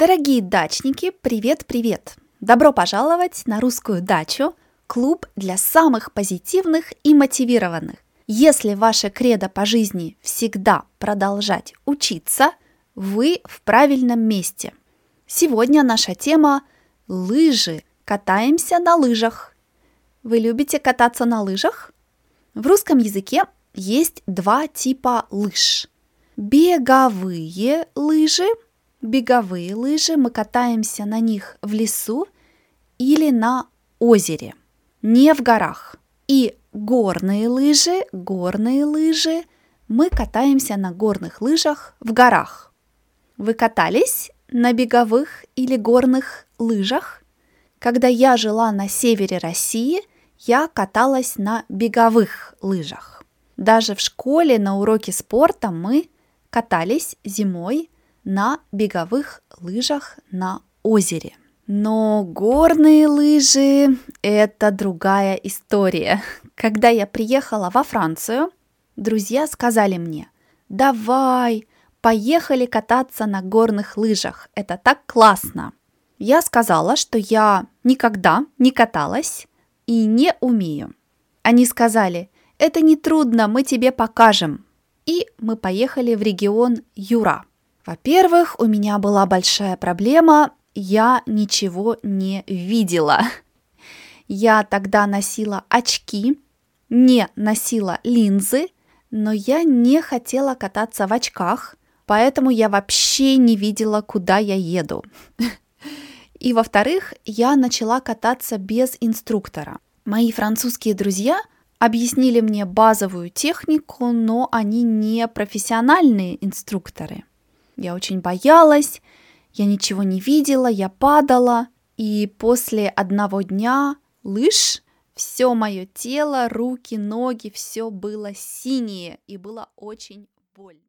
Дорогие дачники, привет-привет! Добро пожаловать на русскую дачу, клуб для самых позитивных и мотивированных. Если ваше кредо по жизни всегда продолжать учиться, вы в правильном месте. Сегодня наша тема – лыжи. Катаемся на лыжах. Вы любите кататься на лыжах? В русском языке есть два типа лыж. Беговые лыжи – беговые лыжи, мы катаемся на них в лесу или на озере, не в горах. И горные лыжи, горные лыжи, мы катаемся на горных лыжах в горах. Вы катались на беговых или горных лыжах? Когда я жила на севере России, я каталась на беговых лыжах. Даже в школе на уроке спорта мы катались зимой на беговых лыжах на озере. Но горные лыжи – это другая история. Когда я приехала во Францию, друзья сказали мне, давай, поехали кататься на горных лыжах, это так классно. Я сказала, что я никогда не каталась и не умею. Они сказали, это не трудно, мы тебе покажем. И мы поехали в регион Юра. Во-первых, у меня была большая проблема, я ничего не видела. Я тогда носила очки, не носила линзы, но я не хотела кататься в очках, поэтому я вообще не видела, куда я еду. И во-вторых, я начала кататься без инструктора. Мои французские друзья объяснили мне базовую технику, но они не профессиональные инструкторы. Я очень боялась, я ничего не видела, я падала. И после одного дня лыж все мое тело, руки, ноги, все было синее и было очень больно.